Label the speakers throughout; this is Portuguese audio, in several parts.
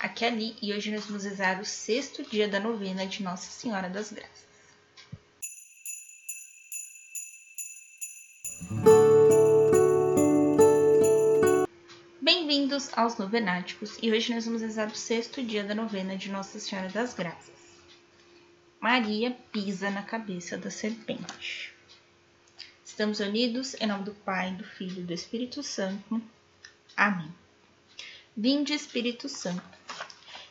Speaker 1: aqui é a Li e hoje nós vamos rezar o sexto dia da novena de Nossa Senhora das Graças. Bem-vindos aos Novenáticos e hoje nós vamos rezar o sexto dia da novena de Nossa Senhora das Graças. Maria pisa na cabeça da serpente. Estamos unidos em nome do Pai, do Filho e do Espírito Santo. Amém. Vinde, Espírito Santo,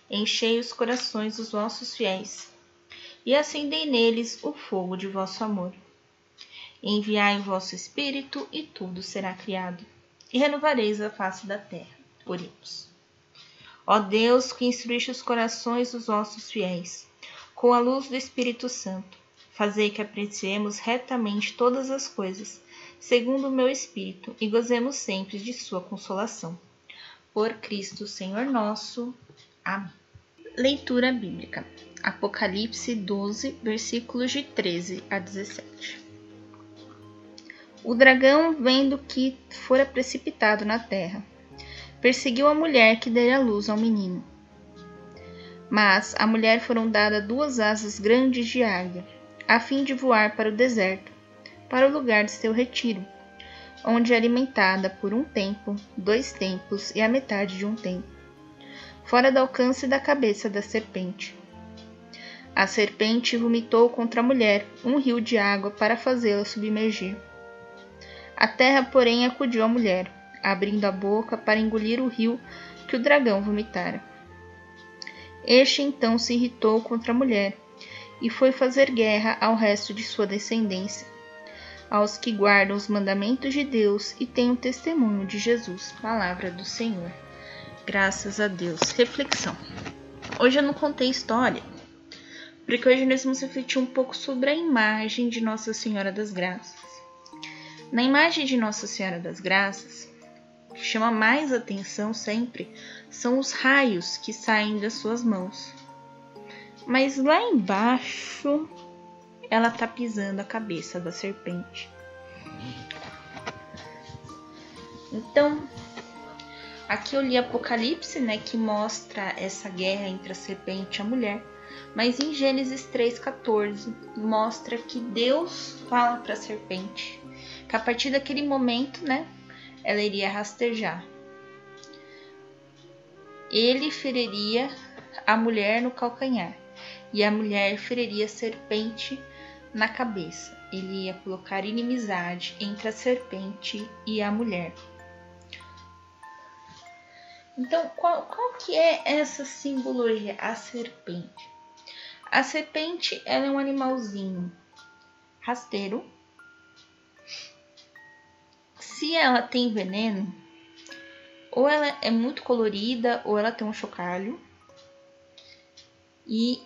Speaker 1: enchei os corações dos vossos fiéis e acendei neles o fogo de vosso amor. Enviai o vosso Espírito e tudo será criado, e renovareis a face da terra. Oremos. Ó Deus, que instruíste os corações dos vossos fiéis, com a luz do Espírito Santo, fazei que apreciemos retamente todas as coisas, segundo o meu Espírito, e gozemos sempre de sua consolação por Cristo Senhor nosso. Amém. Leitura bíblica. Apocalipse 12, versículos de 13 a 17. O dragão, vendo que fora precipitado na terra, perseguiu a mulher que dera luz ao menino. Mas à mulher foram dadas duas asas grandes de águia, a fim de voar para o deserto, para o lugar de seu retiro onde é alimentada por um tempo, dois tempos e a metade de um tempo, fora do alcance da cabeça da serpente. A serpente vomitou contra a mulher um rio de água para fazê-la submergir. A terra, porém, acudiu à mulher, abrindo a boca para engolir o rio que o dragão vomitara. Este então se irritou contra a mulher e foi fazer guerra ao resto de sua descendência aos que guardam os mandamentos de Deus e têm o testemunho de Jesus. Palavra do Senhor. Graças a Deus. Reflexão. Hoje eu não contei história, porque hoje nós vamos refletir um pouco sobre a imagem de Nossa Senhora das Graças. Na imagem de Nossa Senhora das Graças, o que chama mais atenção sempre são os raios que saem das suas mãos. Mas lá embaixo ela tá pisando a cabeça da serpente. Então, aqui eu li Apocalipse, né, que mostra essa guerra entre a serpente e a mulher. Mas em Gênesis 3:14 mostra que Deus fala para a serpente que a partir daquele momento, né, ela iria rastejar. Ele feriria a mulher no calcanhar e a mulher feriria a serpente na cabeça. Ele ia colocar inimizade entre a serpente e a mulher. Então, qual, qual que é essa simbologia? A serpente. A serpente ela é um animalzinho rasteiro. Se ela tem veneno, ou ela é muito colorida, ou ela tem um chocalho. E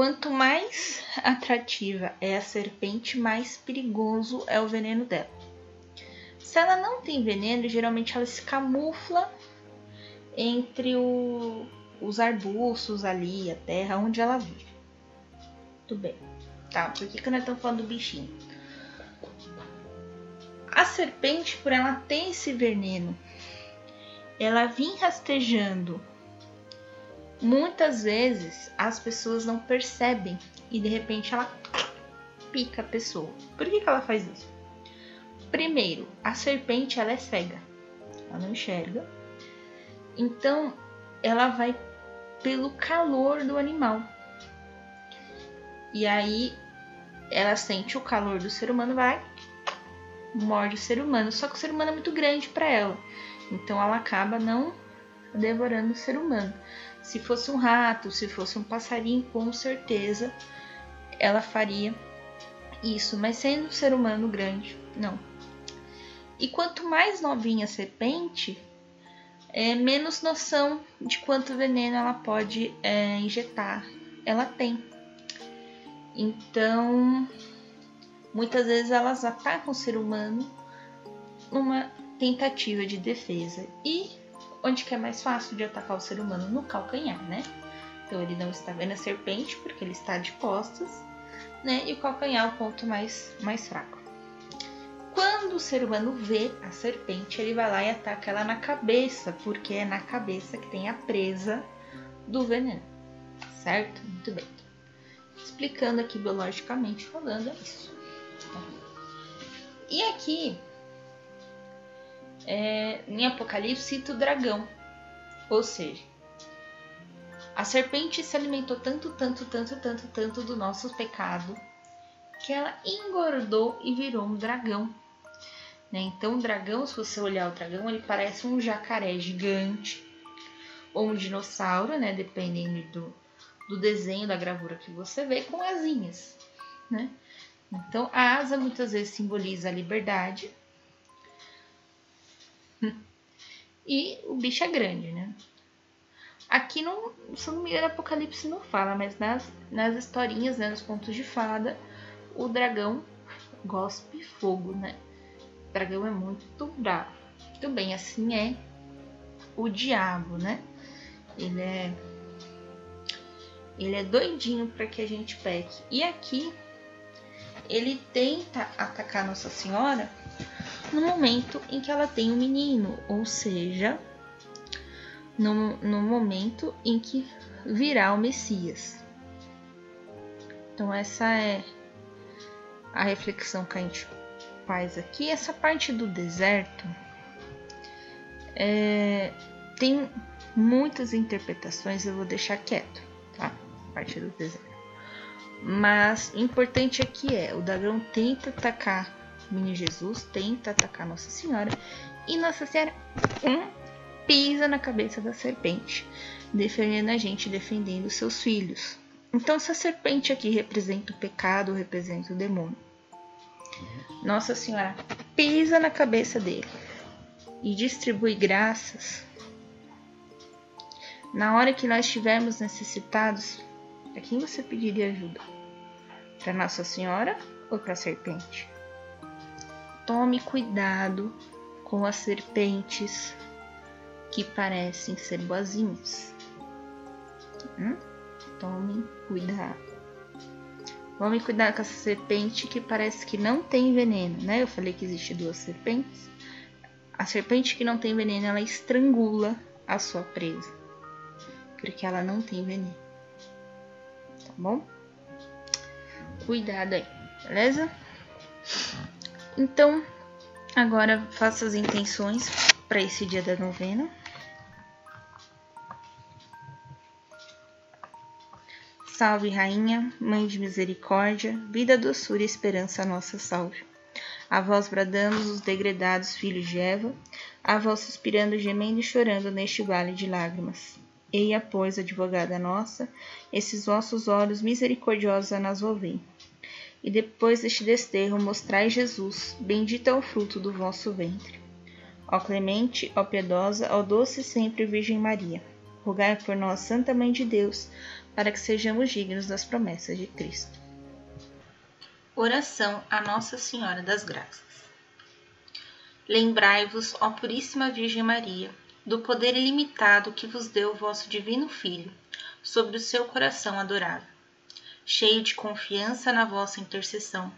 Speaker 1: Quanto mais atrativa é a serpente, mais perigoso é o veneno dela. Se ela não tem veneno, geralmente ela se camufla entre o, os arbustos ali, a terra, onde ela vive. Tudo bem. Tá, por que, que nós estamos falando do bichinho? A serpente, por ela ter esse veneno, ela vem rastejando Muitas vezes as pessoas não percebem e de repente ela pica a pessoa. Por que, que ela faz isso? Primeiro, a serpente ela é cega, ela não enxerga. Então ela vai pelo calor do animal. E aí ela sente o calor do ser humano, vai morde o ser humano. Só que o ser humano é muito grande para ela. Então ela acaba não devorando o ser humano. Se fosse um rato, se fosse um passarinho, com certeza ela faria isso, mas sendo um ser humano grande, não. E quanto mais novinha a serpente, é, menos noção de quanto veneno ela pode é, injetar ela tem. Então, muitas vezes elas atacam o ser humano numa tentativa de defesa. E onde que é mais fácil de atacar o ser humano? No calcanhar, né? Então ele não está vendo a serpente porque ele está de costas, né? E o calcanhar é o ponto mais, mais fraco. Quando o ser humano vê a serpente, ele vai lá e ataca ela na cabeça, porque é na cabeça que tem a presa do veneno, certo? Muito bem. Explicando aqui biologicamente falando é isso. E aqui, é, em Apocalipse, cita o dragão, ou seja, a serpente se alimentou tanto, tanto, tanto, tanto, tanto do nosso pecado que ela engordou e virou um dragão. Né? Então, o dragão, se você olhar o dragão, ele parece um jacaré gigante ou um dinossauro, né? Dependendo do, do desenho, da gravura que você vê, com asinhas, né? Então, a asa muitas vezes simboliza a liberdade. E o bicho é grande, né? Aqui, não, se não me engano, Apocalipse não fala, mas nas, nas historinhas, né, nos contos de fada, o dragão gospe fogo, né? O dragão é muito bravo. Muito bem, assim é o diabo, né? Ele é ele é doidinho para que a gente peque. E aqui ele tenta atacar Nossa Senhora no momento em que ela tem um menino, ou seja, no, no momento em que virá o Messias. Então essa é a reflexão que a gente faz aqui. Essa parte do deserto é, tem muitas interpretações, eu vou deixar quieto, tá? Parte do deserto. Mas o importante aqui é, o dragão tenta atacar menino Jesus, tenta atacar Nossa Senhora, e Nossa Senhora hum, pisa na cabeça da serpente, defendendo a gente, defendendo seus filhos. Então essa serpente aqui representa o pecado, representa o demônio. Nossa Senhora pisa na cabeça dele e distribui graças. Na hora que nós estivermos necessitados, a quem você pediria ajuda? Para Nossa Senhora ou para a serpente? Tome cuidado com as serpentes que parecem ser boazinhas. Hum? Tome cuidado. Tome cuidado com essa serpente que parece que não tem veneno, né? Eu falei que existe duas serpentes. A serpente que não tem veneno, ela estrangula a sua presa. Porque ela não tem veneno tá bom? Cuidado aí, beleza? Então, agora faça as intenções para esse dia da novena. Salve, Rainha, Mãe de Misericórdia, vida, doçura e esperança, nossa salve. A vós bradamos os degredados filhos de Eva, a vós suspirando, gemendo e chorando neste vale de lágrimas. Eia, pois, advogada nossa, esses vossos olhos misericordiosos a nas volvem. E depois deste desterro mostrai Jesus, bendito é o fruto do vosso ventre. Ó clemente, ó piedosa, ó doce sempre Virgem Maria, rogai por nós, Santa Mãe de Deus, para que sejamos dignos das promessas de Cristo. Oração a Nossa Senhora das Graças. Lembrai-vos, ó Puríssima Virgem Maria, do poder ilimitado que vos deu o vosso divino Filho, sobre o seu coração adorável. Cheio de confiança na vossa intercessão,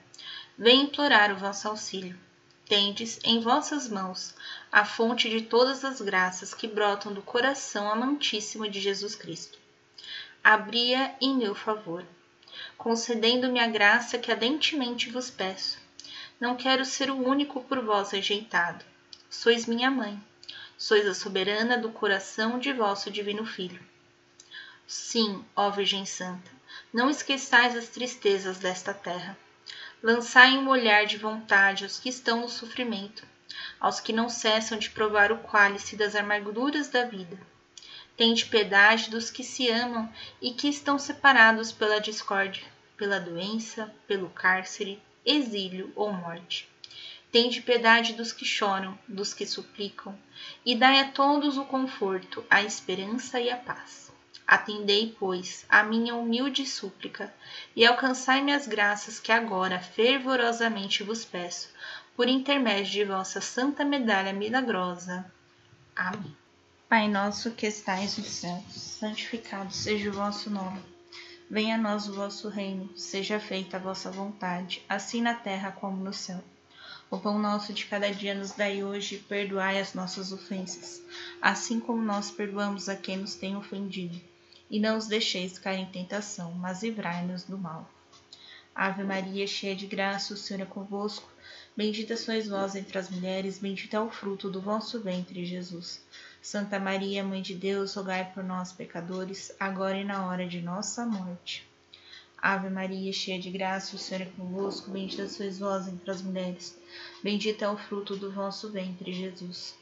Speaker 1: vem implorar o vosso auxílio. Tendes em vossas mãos a fonte de todas as graças que brotam do coração amantíssimo de Jesus Cristo. Abria em meu favor, concedendo-me a graça que ardentemente vos peço. Não quero ser o único por vós rejeitado. Sois minha mãe sois a soberana do coração de vosso divino Filho. Sim, ó Virgem Santa, não esqueçais as tristezas desta terra. Lançai um olhar de vontade aos que estão no sofrimento, aos que não cessam de provar o cálice das amarguras da vida. Tende piedade dos que se amam e que estão separados pela discórdia, pela doença, pelo cárcere, exílio ou morte. Tende piedade dos que choram, dos que suplicam, e dai a todos o conforto, a esperança e a paz. Atendei, pois, a minha humilde súplica, e alcançai-me as graças que agora fervorosamente vos peço, por intermédio de vossa santa medalha milagrosa. Amém. Pai nosso que estais nos céus, santificado seja o vosso nome. Venha a nós o vosso reino, seja feita a vossa vontade, assim na terra como no céu. O pão nosso de cada dia nos dai hoje, perdoai as nossas ofensas, assim como nós perdoamos a quem nos tem ofendido. E não os deixeis cair em tentação, mas livrai-nos do mal. Ave Maria, cheia de graça, o Senhor é convosco. Bendita sois vós entre as mulheres, bendito é o fruto do vosso ventre, Jesus. Santa Maria, Mãe de Deus, rogai por nós, pecadores, agora e na hora de nossa morte. Ave Maria, cheia de graça, o Senhor é convosco. Bendita sois vós entre as mulheres, bendito é o fruto do vosso ventre, Jesus.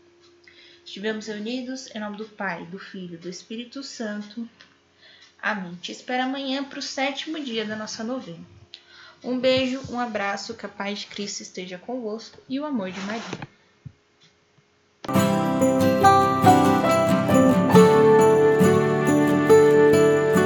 Speaker 1: Estivemos reunidos em nome do Pai, do Filho e do Espírito Santo. Amém. Te espero amanhã para o sétimo dia da nossa novena. Um beijo, um abraço, que a paz de Cristo esteja convosco e o amor de Maria.